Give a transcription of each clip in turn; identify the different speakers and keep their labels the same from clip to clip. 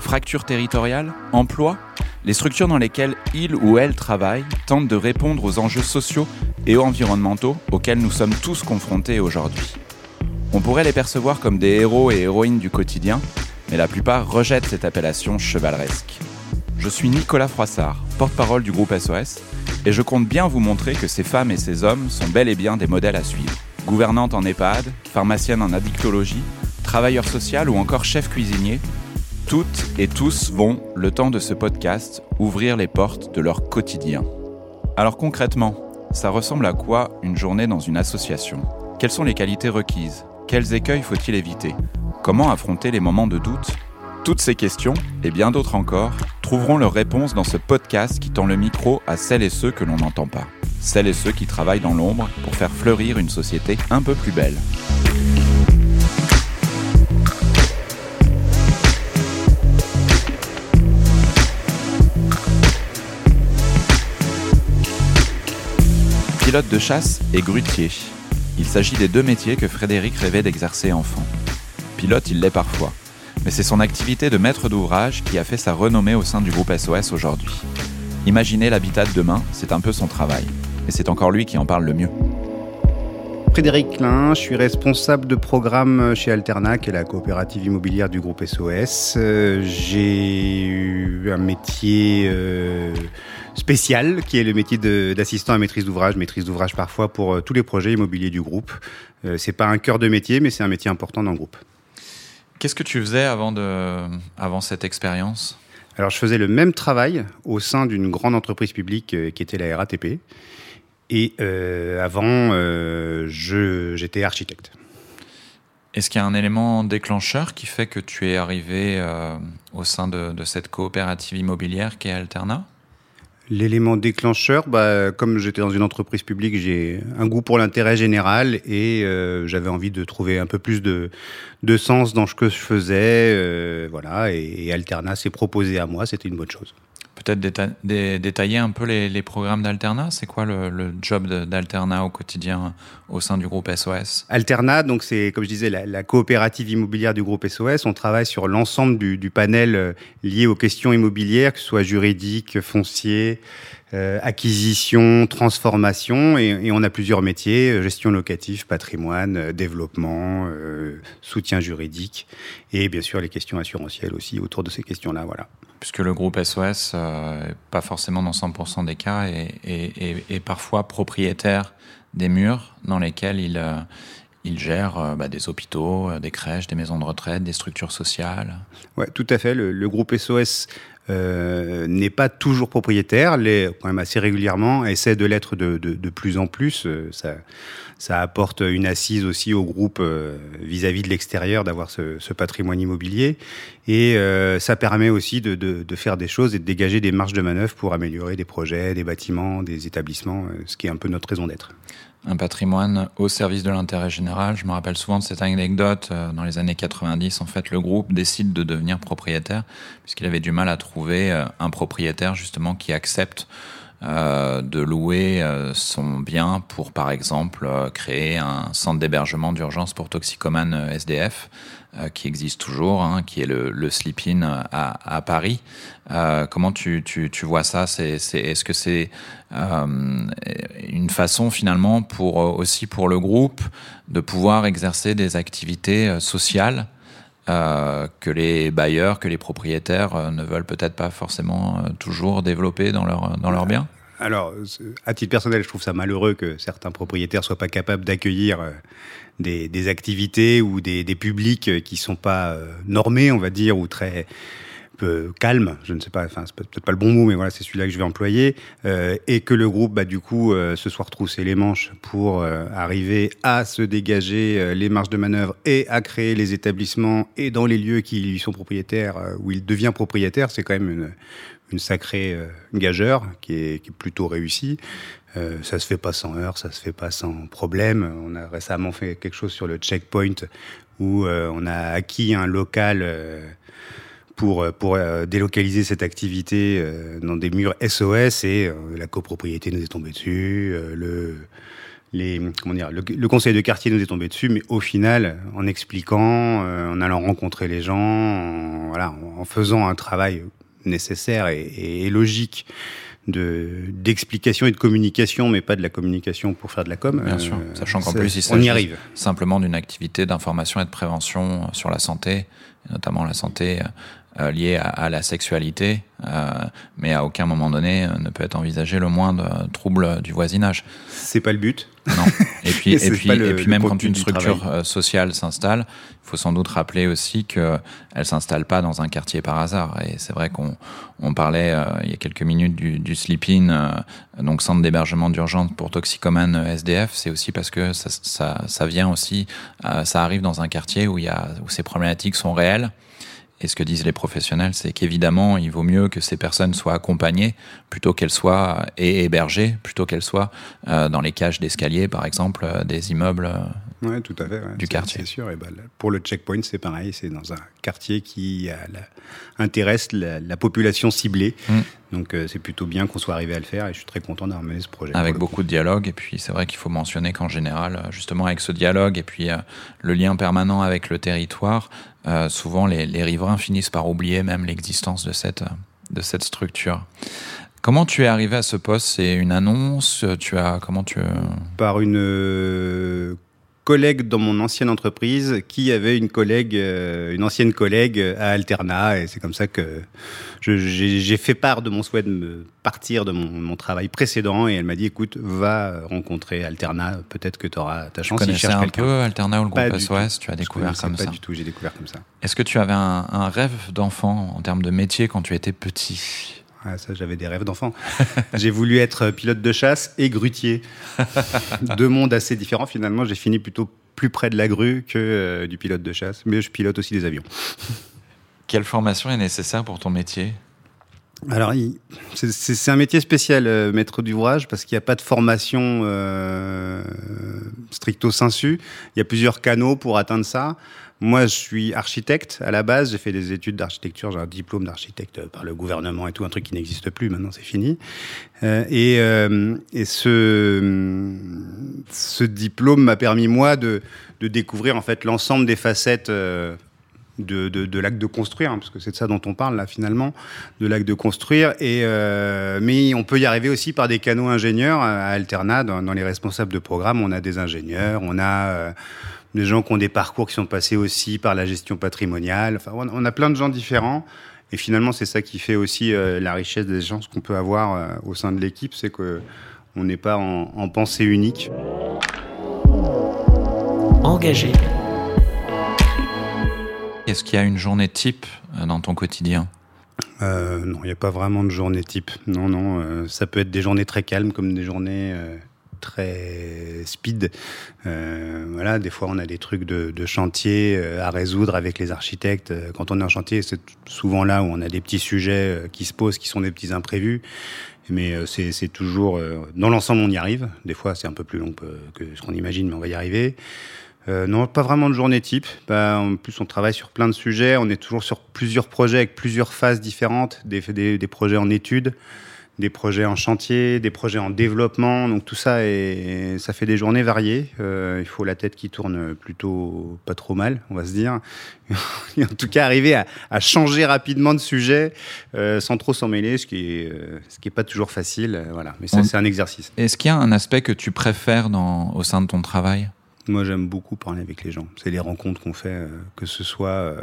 Speaker 1: fracture territoriale, emploi, les structures dans lesquelles il ou elle travaille tentent de répondre aux enjeux sociaux et environnementaux auxquels nous sommes tous confrontés aujourd'hui. On pourrait les percevoir comme des héros et héroïnes du quotidien, mais la plupart rejettent cette appellation chevaleresque. Je suis Nicolas Froissart, porte-parole du groupe SOS, et je compte bien vous montrer que ces femmes et ces hommes sont bel et bien des modèles à suivre. Gouvernante en EHPAD, pharmacienne en addictologie, travailleur social ou encore chef cuisinier, toutes et tous vont, le temps de ce podcast, ouvrir les portes de leur quotidien. Alors concrètement, ça ressemble à quoi une journée dans une association? Quelles sont les qualités requises? Quels écueils faut-il éviter? Comment affronter les moments de doute? Toutes ces questions, et bien d'autres encore, trouveront leurs réponses dans ce podcast qui tend le micro à celles et ceux que l'on n'entend pas. Celles et ceux qui travaillent dans l'ombre pour faire fleurir une société un peu plus belle. Pilote de chasse et grutier. Il s'agit des deux métiers que Frédéric rêvait d'exercer enfant. Pilote, il l'est parfois. Mais c'est son activité de maître d'ouvrage qui a fait sa renommée au sein du groupe SOS aujourd'hui. Imaginer l'habitat de demain, c'est un peu son travail. Et c'est encore lui qui en parle le mieux.
Speaker 2: Frédéric Klein, je suis responsable de programme chez Alterna, qui est la coopérative immobilière du groupe SOS. Euh, j'ai eu un métier euh, spécial, qui est le métier d'assistant à maîtrise d'ouvrage, maîtrise d'ouvrage parfois pour euh, tous les projets immobiliers du groupe. c'est pas un cœur de métier, mais c'est un métier important dans le groupe.
Speaker 1: Qu'est-ce que tu faisais avant, de, avant cette expérience?
Speaker 2: Alors, je faisais le même travail au sein d'une grande entreprise publique qui était la RATP. Et euh, avant, euh, j'étais architecte.
Speaker 1: Est-ce qu'il y a un élément déclencheur qui fait que tu es arrivé euh, au sein de, de, cette coopérative immobilière qui est Alterna?
Speaker 2: L'élément déclencheur, bah, comme j'étais dans une entreprise publique, j'ai un goût pour l'intérêt général et euh, j'avais envie de trouver un peu plus de, de sens dans ce que je faisais. Euh, voilà, et, et Alterna s'est proposé à moi, c'était une bonne chose
Speaker 1: peut-être détailler un peu les, programmes d'Alterna? C'est quoi le, job d'Alterna au quotidien au sein du groupe SOS
Speaker 2: Alterna, donc c'est comme je disais la, coopérative immobilière du groupe SOS. On travaille sur l'ensemble du, panel euh, lié aux questions immobilières, que ce soit juridique, foncier, euh, acquisition, transformation, et, on a plusieurs métiers euh, gestion locative, patrimoine, développement, soutien juridique, et bien sûr les questions assurantielles aussi autour de ces questions-là. Voilà
Speaker 1: puisque le groupe SOS, euh, pas forcément dans 100% des cas, est, parfois propriétaire des murs dans lesquels il, euh, il gère euh, bah, des hôpitaux, des crèches, des maisons de retraite, des structures sociales.
Speaker 2: Oui, tout à fait. Le, groupe SOS n'est pas toujours propriétaire, l'est quand même assez régulièrement, essaie de l'être de, plus en plus. ça, ça apporte une assise aussi au groupe euh, vis-à-vis de l'extérieur d'avoir ce, patrimoine immobilier. Et euh, ça permet aussi de, faire des choses et de dégager des marges de manœuvre pour améliorer des projets, des bâtiments, des établissements, euh, ce qui est un peu notre raison d'être.
Speaker 1: Un patrimoine au service de l'intérêt général. Je me rappelle souvent de cette anecdote. Dans les années 90, en fait, le groupe décide de devenir propriétaire puisqu'il avait du mal à trouver un propriétaire justement qui accepte euh, de louer euh, son bien pour, par exemple, euh, créer un centre d'hébergement d'urgence pour toxicomanes SDF, qui existe toujours, hein, qui est le, le Sleep-In à, à, Paris. comment tu, tu, tu, vois ça? C'est, Est-ce que c'est une façon finalement pour aussi pour le groupe de pouvoir exercer des activités sociales euh, que les bailleurs, que les propriétaires euh, ne veulent peut-être pas forcément euh, toujours développer dans leur, dans leurs biens
Speaker 2: Alors, à titre personnel, je trouve ça malheureux que certains propriétaires soient pas capables d'accueillir des, activités ou des, des publics qui sont pas normés, on va dire, ou très peu calme, je ne sais pas, enfin c'est peut-être pas le bon mot, mais voilà, c'est celui-là que je vais employer, euh, et que le groupe, bah, du coup, euh, se soit retroussé les manches pour euh, arriver à se dégager les marges de manœuvre et à créer les établissements et dans les lieux qui lui sont propriétaires, où il devient propriétaire, c'est quand même une, sacrée gageur qui est, plutôt réussie. Euh, ça se fait pas sans heurts, ça se fait pas sans problème. On a récemment fait quelque chose sur le checkpoint où on a acquis un local euh, pour euh, délocaliser cette activité euh, dans des murs SOS et la copropriété nous est tombée dessus, le, les, comment dire, le, conseil de quartier nous est tombé dessus, mais au final, en expliquant, en allant rencontrer les gens, en, voilà, en faisant un travail nécessaire et, et logique d'explication et de communication, mais pas de la communication pour faire de la com.
Speaker 1: Bien sûr, sachant qu'en plus, il s'agit simplement d'une activité d'information et de prévention sur la santé, notamment la santé euh, lié à, la sexualité, euh, mais à aucun moment donné euh, ne peut être envisagé le moindre trouble du voisinage.
Speaker 2: C'est pas le but.
Speaker 1: Non. Et puis, et, puis, et puis même quand une structure sociale s'installe, il faut sans doute rappeler aussi qu'elle ne s'installe pas dans un quartier par hasard. Et c'est vrai qu'on on parlait il y a quelques minutes du, du sleep-in, donc centre d'hébergement d'urgence pour toxicomanes SDF. C'est aussi parce que ça, ça, ça vient aussi, ça arrive dans un quartier où, y a, où ces problématiques sont réelles et ce que disent les professionnels, c'est qu'évidemment, il vaut mieux que ces personnes soient accompagnées plutôt qu'elles soient hébergées, plutôt qu'elles soient euh, dans les cages d'escalier, par exemple, euh, des immeubles euh,
Speaker 2: ouais, tout à fait,
Speaker 1: du quartier.
Speaker 2: C'est sûr. Et ben, pour le checkpoint, c'est pareil. C'est dans un quartier qui intéresse la, population ciblée. Mm. Donc c'est plutôt bien qu'on soit arrivé à le faire et je suis très content d'avoir mené ce projet.
Speaker 1: Avec beaucoup de dialogue et puis c'est vrai qu'il faut mentionner qu'en général, justement avec ce dialogue et puis le lien permanent avec le territoire, euh, souvent les, riverains finissent par oublier même l'existence de cette, de cette structure. Comment tu es arrivé à ce poste? C'est une annonce? Tu as comment tu
Speaker 2: Par une euh, collègue dans mon ancienne entreprise qui avait une collègue, euh, une ancienne collègue à Alterna, et c'est comme ça que j'ai fait part de mon souhait de me partir de mon, travail précédent, et elle m'a dit écoute, va rencontrer Alterna, peut-être que tu auras ta chance.
Speaker 1: Tu connaissais un peu Alterna ou le groupe SOS Tu as découvert comme
Speaker 2: ça
Speaker 1: Pas
Speaker 2: du tout, j'ai découvert comme ça.
Speaker 1: Est-ce que tu avais un, un rêve d'enfant en termes de métier quand tu étais petit?
Speaker 2: Ah, ça, j'avais des rêves d'enfant. j'ai voulu être pilote de chasse et grutier. Deux mondes assez différents. Finalement, j'ai fini plutôt plus près de la grue que euh, du pilote de chasse. Mais je pilote aussi des avions.
Speaker 1: Quelle formation est nécessaire pour ton métier?
Speaker 2: Alors, c'est un métier spécial, euh, maître d'ouvrage, parce qu'il n'y a pas de formation euh, stricto sensu. Il y a plusieurs canaux pour atteindre ça. Moi, je suis architecte à la base. J'ai fait des études d'architecture. J'ai un diplôme d'architecte par le gouvernement et tout, un truc qui n'existe plus. Maintenant, c'est fini. Euh, et, euh, ce, diplôme m'a permis moi de, découvrir en fait l'ensemble des facettes. Euh, de, l'acte de construire, hein, parce que c'est de ça dont on parle là finalement, de l'acte de construire. Et mais on peut y arriver aussi par des canaux ingénieurs à Alterna, dans, les responsables de programme, on a des ingénieurs, on a des gens qui ont des parcours qui sont passés aussi par la gestion patrimoniale. Enfin, on a plein de gens différents. Et finalement, c'est ça qui fait aussi euh, la richesse des gens qu'on peut avoir euh, au sein de l'équipe, c'est que on n'est pas en, en, pensée unique.
Speaker 1: Engagé. Est-ce qu'il y a une journée type euh, dans ton quotidien?
Speaker 2: Non, il n'y a pas vraiment de journée type. Non, non, ça peut être des journées très calmes comme des journées très speed. Euh, voilà, des fois on a des trucs de, chantier euh, à résoudre avec les architectes. Euh, quand on est en chantier, c'est souvent là où on a des petits sujets qui se posent, qui sont des petits imprévus. Mais c'est toujours, dans l'ensemble, on y arrive. Des fois, c'est un peu plus long que, ce qu'on imagine, mais on va y arriver. non, pas vraiment de journée type. Bah, en plus, on travaille sur plein de sujets. On est toujours sur plusieurs projets avec plusieurs phases différentes, des, des, projets en études des projets en chantier, des projets en développement. Donc tout ça, et ça fait des journées variées. Euh, il faut la tête qui tourne plutôt pas trop mal, on va se dire. en tout cas, arriver à, changer rapidement de sujet euh, sans trop s'en mêler, ce qui est, euh, ce qui est pas toujours facile. voilà, mais ça, c'est un exercice.
Speaker 1: Est-ce qu'il y a un aspect que tu préfères dans, au sein de ton travail?
Speaker 2: Moi, j'aime beaucoup parler avec les gens. C'est les rencontres qu'on fait, que ce soit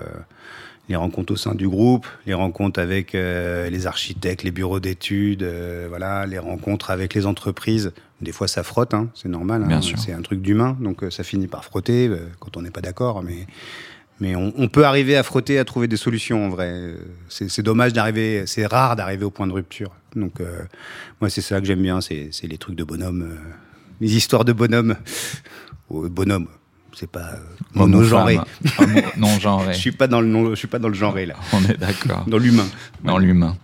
Speaker 2: les rencontres au sein du groupe, les rencontres avec euh, les architectes, les bureaux d'études, euh, voilà, les rencontres avec les entreprises. Des fois, ça frotte, hein, c'est normal. Hein, c'est un truc d'humain, donc euh, ça finit par frotter quand on n'est pas d'accord. Mais, mais on, peut arriver à frotter, à trouver des solutions en vrai. C'est dommage d'arriver, c'est rare d'arriver au point de rupture. Donc moi c'est ça que j'aime bien, c'est les trucs de bonhomme, les histoires de bonhomme. bonhomme, c'est pas
Speaker 1: non genré. non genré.
Speaker 2: je suis pas dans le je suis pas dans le genré là.
Speaker 1: On est d'accord.
Speaker 2: dans l'humain.
Speaker 1: Dans l'humain.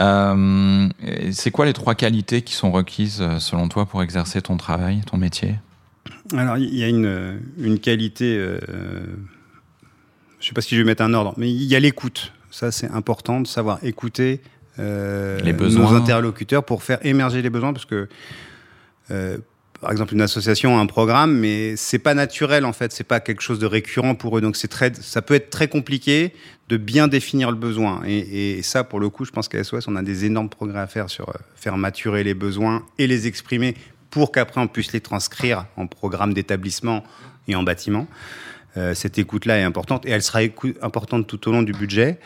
Speaker 1: Euh, c'est quoi les trois qualités qui sont requises euh, selon toi pour exercer ton travail, ton métier?
Speaker 2: Alors il y a une, une qualité, euh, je sais pas si je vais mettre un ordre, mais il y a l'écoute. Ça c'est important de savoir écouter les besoins. nos interlocuteurs pour faire émerger les besoins parce que par exemple une association a un programme, mais c'est pas naturel en fait, c'est pas quelque chose de récurrent pour eux. Donc c'est très, ça peut être très compliqué de bien définir le besoin. Et, ça, pour le coup, je pense qu'à SOS, on a des énormes progrès à faire sur euh, faire maturer les besoins et les exprimer pour qu'après on puisse les transcrire en programme d'établissement et en bâtiment. Euh, cette écoute-là est importante et elle sera importante tout au long du budget.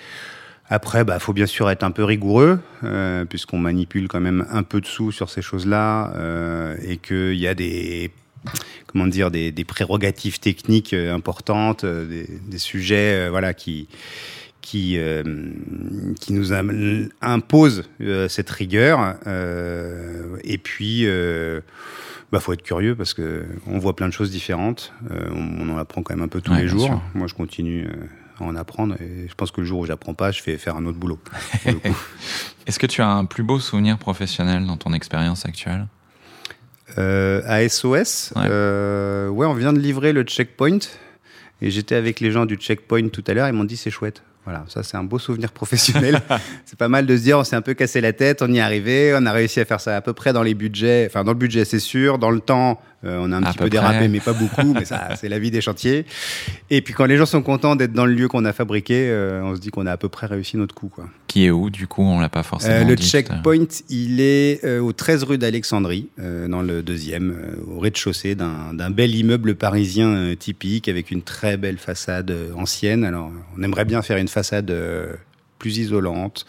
Speaker 2: Après, il bah, faut bien sûr être un peu rigoureux, euh, puisqu'on manipule quand même un peu de sous sur ces choses-là, euh, et qu'il y a des comment dire des, prérogatives techniques euh, importantes, des, sujets voilà qui qui qui nous imposent cette rigueur. et puis bah, faut être curieux parce que on voit plein de choses différentes. on, en apprend quand même un peu tous les jours. Moi, je continue en apprendre. Et je pense que le jour où j'apprends pas, je vais faire un autre boulot.
Speaker 1: Est-ce que tu as un plus beau souvenir professionnel dans ton expérience actuelle?
Speaker 2: Euh, À SOS, ouais. Euh, ouais, on vient de livrer le checkpoint. Et j'étais avec les gens du checkpoint tout à l'heure. Ils m'ont dit c'est chouette. Voilà, ça c'est un beau souvenir professionnel. c'est pas mal de se dire on s'est un peu cassé la tête, on y est arrivé, on a réussi à faire ça à peu près dans les budgets, enfin dans le budget c'est sûr, dans le temps euh, on a un petit peu, dérapé mais pas beaucoup, mais ça c'est la vie des chantiers. Et puis quand les gens sont contents d'être dans le lieu qu'on a fabriqué, euh, on se dit qu'on a à peu prez réussi notre coup quoi.
Speaker 1: Qui est où du coup On l'a pas forcément
Speaker 2: euh, Le
Speaker 1: dit,
Speaker 2: checkpoint, il est au 13 rue d'Alexandrie, dans le deuxième, au rez-de-chaussée d'un bel immeuble parisien typique avec une très belle façade ancienne. Alors on aimerait bien faire une façade euh, plus isolante,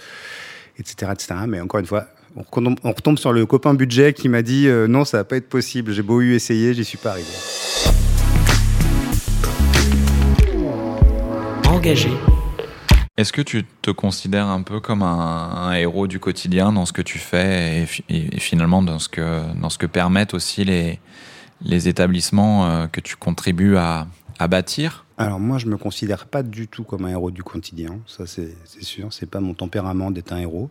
Speaker 2: etc., etc. Mais encore une fois, on, retombe sur le copain budget qui m'a dit euh, non, ça va pas être possible. J'ai beau eu essayer, j'y suis pas arrivé.
Speaker 1: Engagé. Est-ce que tu te considères un peu comme un, héros du quotidien dans ce que tu fais et, finalement dans ce que, dans ce que permettent aussi les, les établissements euh, que tu contribues à, à bâtir?
Speaker 2: Alors moi, je me considère pas du tout comme un héros du quotidien, ça c'est sûr. C'est pas mon tempérament d'être un héros.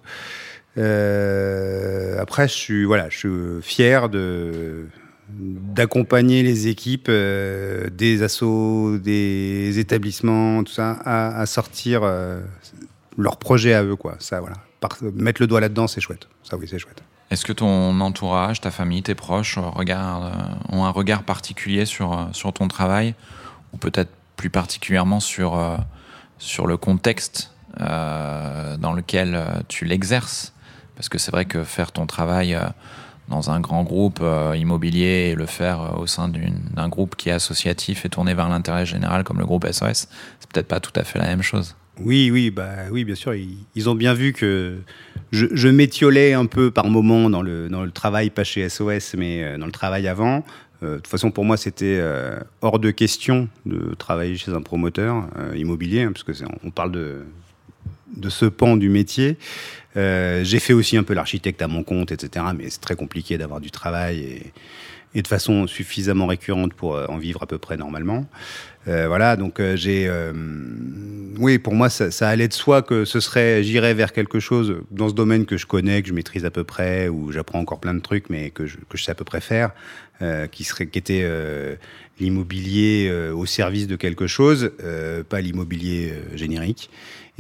Speaker 2: Euh, après, je suis voilà, je suis fier de d'accompagner les équipes euh, des assos, des établissements, tout ça, à, sortir euh, leurs projets à eux, quoi. Ça, voilà. mettre le doigt là-dedans, c'est chouette. Ça, oui, c'est chouette.
Speaker 1: Est-ce que ton entourage, ta famille, tes proches regardent, ont un regard particulier sur, sur ton travail? Ou peut-être plus particulièrement sur, euh, sur le contexte euh, dans lequel euh, tu l'exerces. Parce que c'est vrai que faire ton travail dans un grand groupe immobilier et le faire au sein d'un groupe qui est associatif et tourné vers l'intérêt général comme le groupe SOS, c'est peut-être pas tout à fait la même chose.
Speaker 2: Oui, oui, bah oui, bien sûr. Ils, ont bien vu que je, je m'étiolais un peu par moment dans le, dans le travail, pas chez SOS, mais dans le travail avant. Euh, de toute façon, pour moi, c'était euh, hors de question de travailler chez un promoteur euh, immobilier, hein, parce que on parle de, de ce pan du métier. j'ai fait aussi un peu l'architecte à mon compte, etc. Mais c'est très compliqué d'avoir du travail et, et, de façon suffisamment récurrente pour en vivre à peu près normalement. Voilà, donc j'ai, oui, pour moi, ça, ça, allait de soi que ce serait, j'irais vers quelque chose dans ce domaine que je connais, que je maîtrise à peu près, où j'apprends encore plein de trucs, mais que je, que je sais à peu près faire. Euh, qui, serait, qui était euh, l'immobilier euh, au service de quelque chose, pas l'immobilier générique.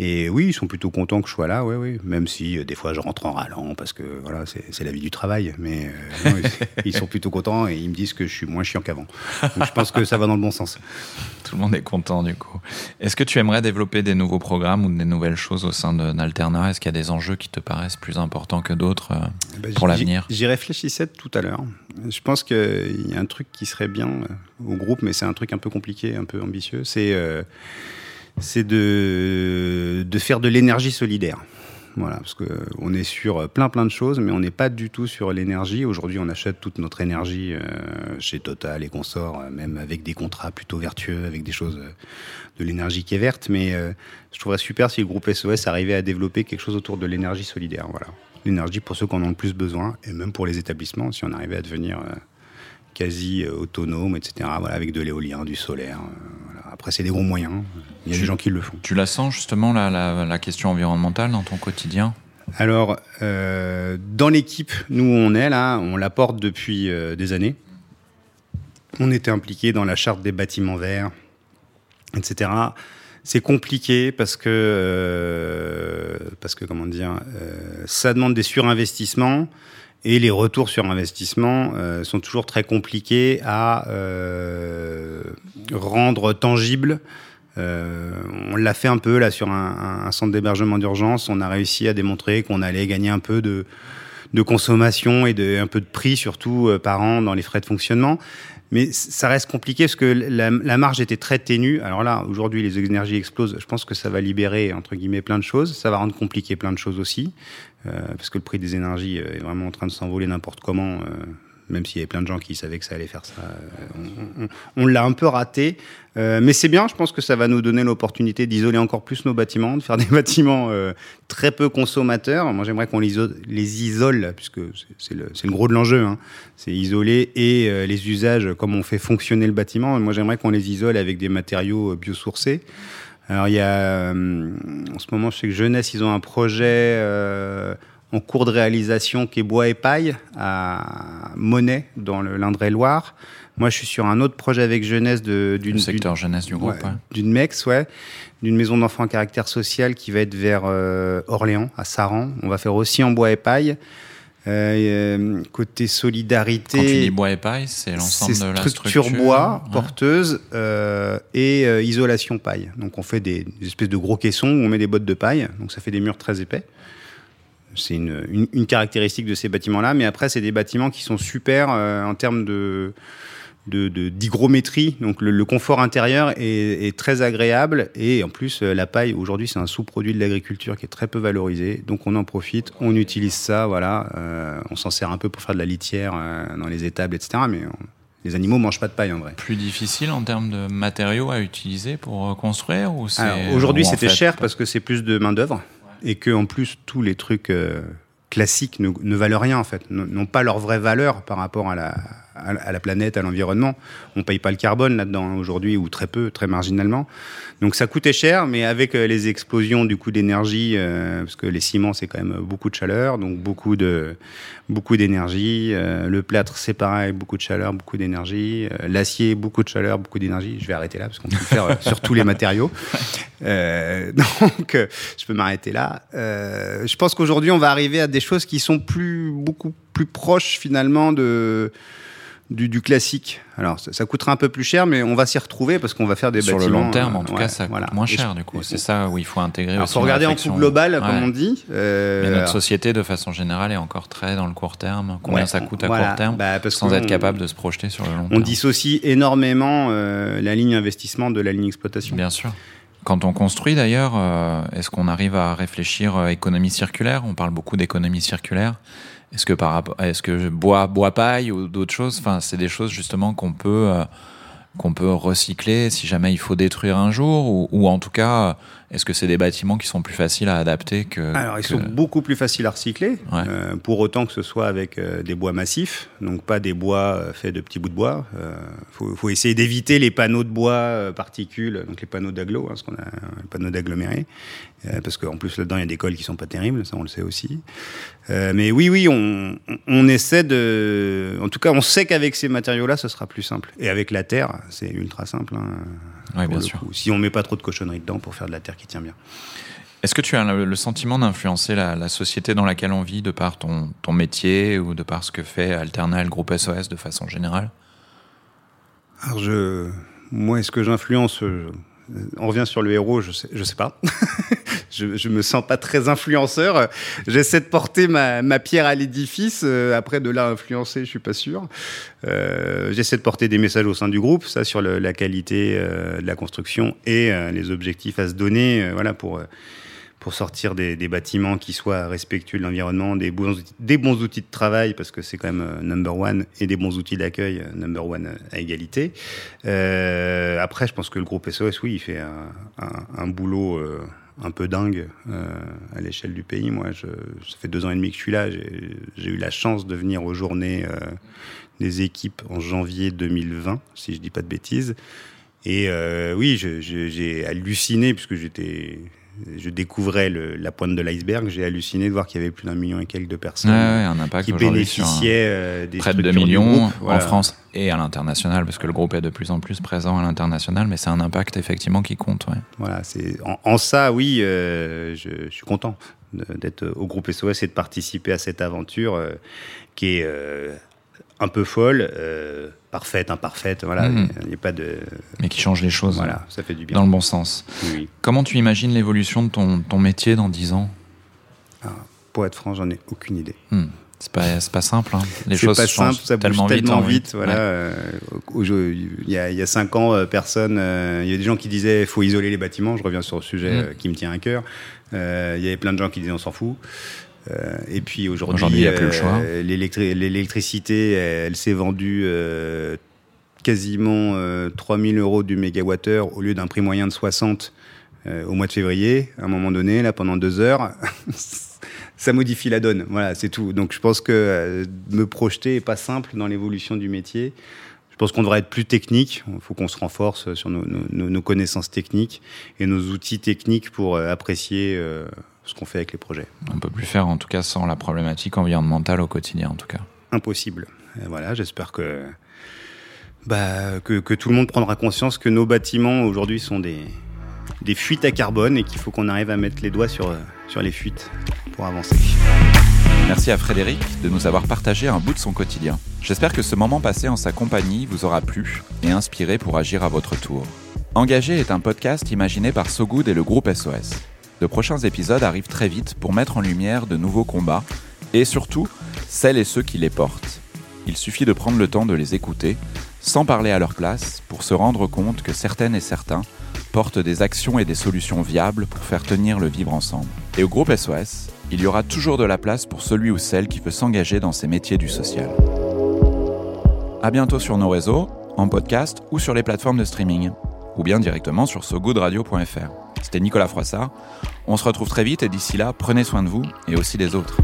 Speaker 2: Et oui, ils sont plutôt contents que je sois là, oui, oui. Même si des fois je rentre en rallant parce que voilà, c'est la vie du travail. Mais ils, sont plutôt contents et ils me disent que je suis moins chiant qu'avant. Donc je pense que ça va dans le bon sens.
Speaker 1: Tout le monde est content du coup. Est-ce que tu aimerais développer des nouveaux programmes ou des nouvelles choses au sein d'Alterna? Est-ce qu'il y a des enjeux qui te paraissent plus importants que d'autres eh ben, pour l'avenir?
Speaker 2: J'y réfléchissais tout à l'heure. Je pense qu'il y a un truc qui serait bien au groupe, mais c'est un truc un peu compliqué, un peu ambitieux. C'est c'est de, de faire de l'énergie solidaire. Voilà, parce que on est sur plein plein de choses, mais on n'est pas du tout sur l'énergie. Aujourd'hui, on achète toute notre énergie chez Total et consorts, même avec des contrats plutôt vertueux, avec des choses de l'énergie qui est verte. Mais je trouverais super si le groupe SOS arrivait à développer quelque chose autour de l'énergie solidaire. Voilà, l'énergie pour ceux qui en ont le plus besoin, et même pour les établissements, si on arrivait à devenir quasi autonome, etc. Voilà, avec de l'éolien, du solaire. Après, c'est des gros moyens. Il y a des gens qui le font.
Speaker 1: Tu la sens justement, la, la, question environnementale dans ton quotidien?
Speaker 2: Alors, euh, dans l'équipe, nous, on est là, on la porte depuis euh, des années. On était impliqué dans la charte des bâtiments verts, etc. C'est compliqué parce que, euh, parce que comment dire, ça demande des surinvestissements et les retours sur investissement euh, sont toujours très compliqués à euh, rendre tangibles. Euh, on l'a fait un peu là sur un, un centre d'hébergement d'urgence. On a réussi à démontrer qu'on allait gagner un peu de, de consommation et de, un peu de prix surtout euh, par an dans les frais de fonctionnement. Mais ça reste compliqué parce que la, marge était très ténue. Alors là, aujourd'hui, les énergies explosent. Je pense que ça va libérer, entre guillemets, plein de choses. Ça va rendre compliqué plein de choses aussi. Euh, parce que le prix des énergies euh, est vraiment en train de s'envoler n'importe comment euh, même s'il y avait plein de gens qui savaient que ça allait faire ça. On, l'a un peu raté, mais c'est bien, je pense que ça va nous donner l'opportunité d'isoler encore plus nos bâtiments, de faire des bâtiments très peu consommateurs. Moi, j'aimerais qu'on les, les, isole, puisque c'est le, gros de l'enjeu, hein. c'est isoler et les usages, comme on fait fonctionner le bâtiment. Moi, j'aimerais qu'on les isole avec des matériaux biosourcés. Alors il y a, euh, en ce moment, je sais que Jeunesse, ils ont un projet euh, en cours de réalisation qui est bois et paille à Monet, dans le l'Indre-et-Loire. Moi, je suis sur un autre projet avec Jeunesse de,
Speaker 1: d'une secteur jeunesse du groupe,
Speaker 2: d'une MEX, ouais, d'une maison d'enfants à caractère social qui va être vers euh, Orléans, à Saran. On va faire aussi en bois et paille. Euh, côté solidarité. Quand
Speaker 1: tu dis bois et paille, c'est l'ensemble de la
Speaker 2: structure. bois, porteuse euh, et euh, isolation paille. Donc on fait des, espèces de gros caissons où on met des bottes de paille. Donc ça fait des murs très épais. C'est une, une, une, caractéristique de ces bâtiments-là. Mais après, c'est des bâtiments qui sont super en termes de d'hygrométrie. De, Donc le, confort intérieur est, très agréable et en plus euh, la paille aujourd'hui c'est un sous-produit de l'agriculture qui est très peu valorisé. Donc on en profite, on utilise ça, voilà. Euh, on s'en sert un peu pour faire de la litière euh, dans les étables, etc. Mais les animaux mangent pas de paille en vrai.
Speaker 1: Plus difficile en termes de matériaux à utiliser pour construire ou
Speaker 2: Aujourd'hui c'était cher parce que c'est plus de main d'œuvre et que en plus tous les trucs classiques ne, ne, valent rien en fait, n'ont pas leur vraie valeur par rapport à la, à, la planète, à l'environnement. On paye pas le carbone là-dedans hein, aujourd'hui, ou très peu, très marginalement. Donc ça coûtait cher, mais avec euh, les explosions du coût d'énergie, euh, parce que les ciments c'est quand même beaucoup de chaleur, donc beaucoup de beaucoup d'énergie. Euh, le plâtre c'est pareil, beaucoup de chaleur, beaucoup d'énergie. L'acier, beaucoup de chaleur, beaucoup d'énergie. Je vais arrêter là parce qu'on peut le faire sur tous les matériaux. donc je peux m'arrêter là. je pense qu'aujourd'hui on va arriver à des choses qui sont plus beaucoup plus proches finalement de du, classique. Alors, ça, coûtera un peu plus cher, mais on va s'y retrouver parce qu'on va faire des
Speaker 1: Sur
Speaker 2: bâtiments.
Speaker 1: Sur le long terme, en tout cas, ça coûte moins cher, du coup. C'est ça où il faut intégrer
Speaker 2: Il faut regarder en coût global, comme on dit.
Speaker 1: Euh, mais notre société, de façon générale, est encore très dans le court terme. Combien ça coûte à court terme bah, sans être capable de se projeter sur le long terme.
Speaker 2: On dissocie énormément euh, la ligne investissement de la ligne exploitation.
Speaker 1: Bien sûr. Quand on construit d'ailleurs, euh, est-ce qu'on arrive à réfléchir à économie circulaire? On parle beaucoup d'économie circulaire. Est-ce que par est-ce que bois, bois paille ou d'autres choses, enfin, c'est des choses justement qu'on peut, euh, qu'on peut recycler si jamais il faut détruire un jour, ou, ou en tout cas, est-ce que c'est des bâtiments qui sont plus faciles à adapter que
Speaker 2: Alors, ils sont beaucoup plus faciles à recycler, euh, pour autant que ce soit avec euh, des bois massifs, donc pas des bois euh, faits de petits bouts de bois. Il euh, faut, faut, essayer d'éviter les panneaux de bois particules, donc les panneaux d'agglo, hein, ce qu'on a, les panneaux d'agglomérés, parce qu'en plus là-dedans il y a des cols qui sont pas terribles, ça on le sait aussi. mais oui, oui, on, on essaie de, en tout cas, on sait qu'avec ces matériaux-là, ce sera plus simple. Et avec la terre, c'est ultra simple. Hein.
Speaker 1: Oui, bien sûr.
Speaker 2: Si on met pas trop de cochonneries dedans pour faire de la terre qui tient bien.
Speaker 1: Est-ce que tu as le, sentiment d'influencer la, société dans laquelle on vit de par ton, ton métier ou de par ce que fait Alternal Groupe SOS de façon générale?
Speaker 2: Alors je, moi, est-ce que j'influence on revient sur le héros, je sais, je sais pas. je, je me sens pas très influenceur. J'essaie de porter ma, ma pierre à l'édifice. Euh, après, de là influencer, je suis pas sûr. Euh, J'essaie de porter des messages au sein du groupe, ça sur la qualité euh, de la construction et les objectifs à se donner, voilà pour pour sortir des, bâtiments qui soient respectueux de l'environnement, des bons, outils, de travail, parce que c'est quand même number one, et des bons outils d'accueil, number one à égalité. après, je pense que le groupe SOS, oui, il fait un, boulot un peu dingue à l'échelle du pays. Moi, ça fait deux ans et demi que je suis là. J'ai eu la chance de venir aux journées des équipes en janvier 2020, si je dis pas de bêtises. Et euh, oui, j'ai halluciné puisque j'étais je découvrais la pointe de l'iceberg, j'ai halluciné de voir qu'il y avait plus d'un million et quelques de personnes
Speaker 1: un impact
Speaker 2: qui bénéficiaient euh, des
Speaker 1: près de 2 millions en France et à l'international, parce que le groupe est de plus en plus présent à l'international, mais c'est un impact effectivement qui compte.
Speaker 2: Voilà, c'est en, ça, oui, euh, je, suis content d'être au groupe SOS et de participer à cette aventure qui est un peu folle, euh, parfaite, imparfaite, voilà, hmm. il n'y a pas de...
Speaker 1: Mais qui change les choses.
Speaker 2: Voilà, ça fait du bien.
Speaker 1: Dans le bon sens. Comment tu imagines l'évolution de ton, ton, métier dans 10 ans?
Speaker 2: Ah, Pour être franc, j'en ai aucune idée.
Speaker 1: Hmm. C'est pas, pas simple, hein. les choses pas changent simple, ça tellement, vite,
Speaker 2: tellement vite. voilà. Euh, il, y a, il y a cinq ans, euh, personne. il y a des gens qui disaient faut isoler les bâtiments. Je reviens sur le sujet hmm. qui me tient à cœur. il y avait plein de gens qui disaient on s'en fout. Euh, et puis aujourd'hui, euh, l'électricité, elle, s'est vendue euh, quasiment 3000 euros du mégawattheure au lieu d'un prix moyen de 60 au mois de février. À un moment donné, là, pendant deux heures, ça modifie la donne. Voilà, c'est tout. Donc je pense que me projeter est pas simple dans l'évolution du métier. Je pense qu'on devrait être plus technique. Il faut qu'on se renforce sur nos, nos, connaissances techniques et nos outils techniques pour apprécier ce qu'on fait avec les projets.
Speaker 1: On peut plus faire en tout cas sans la problématique environnementale au quotidien en tout cas.
Speaker 2: Impossible. voilà, j'espère que, bah, que, que, tout le monde prendra conscience que nos bâtiments aujourd'hui sont des, des fuites à carbone et qu'il faut qu'on arrive à mettre les doigts sur, sur les fuites pour avancer.
Speaker 1: Merci à Frédéric de nous avoir partagé un bout de son quotidien. J'espère que ce moment passé en sa compagnie vous aura plu et inspiré pour agir à votre tour. Engagé est un podcast imaginé par Sogood et le groupe SOS. De prochains épisodes arrivent très vite pour mettre en lumière de nouveaux combats et surtout celles et ceux qui les portent. Il suffit de prendre le temps de les écouter, sans parler à leur place, pour se rendre compte que certaines et certains portent des actions et des solutions viables pour faire tenir le vivre ensemble. Et au groupe SOS, il y aura toujours de la place pour celui ou celle qui veut s'engager dans ces métiers du social. A bientôt sur nos réseaux, en podcast ou sur les plateformes de streaming, ou bien directement sur sogoodradio.fr. C'était Nicolas Froissart. On se retrouve très vite et d'ici là, prenez soin de vous et aussi des autres.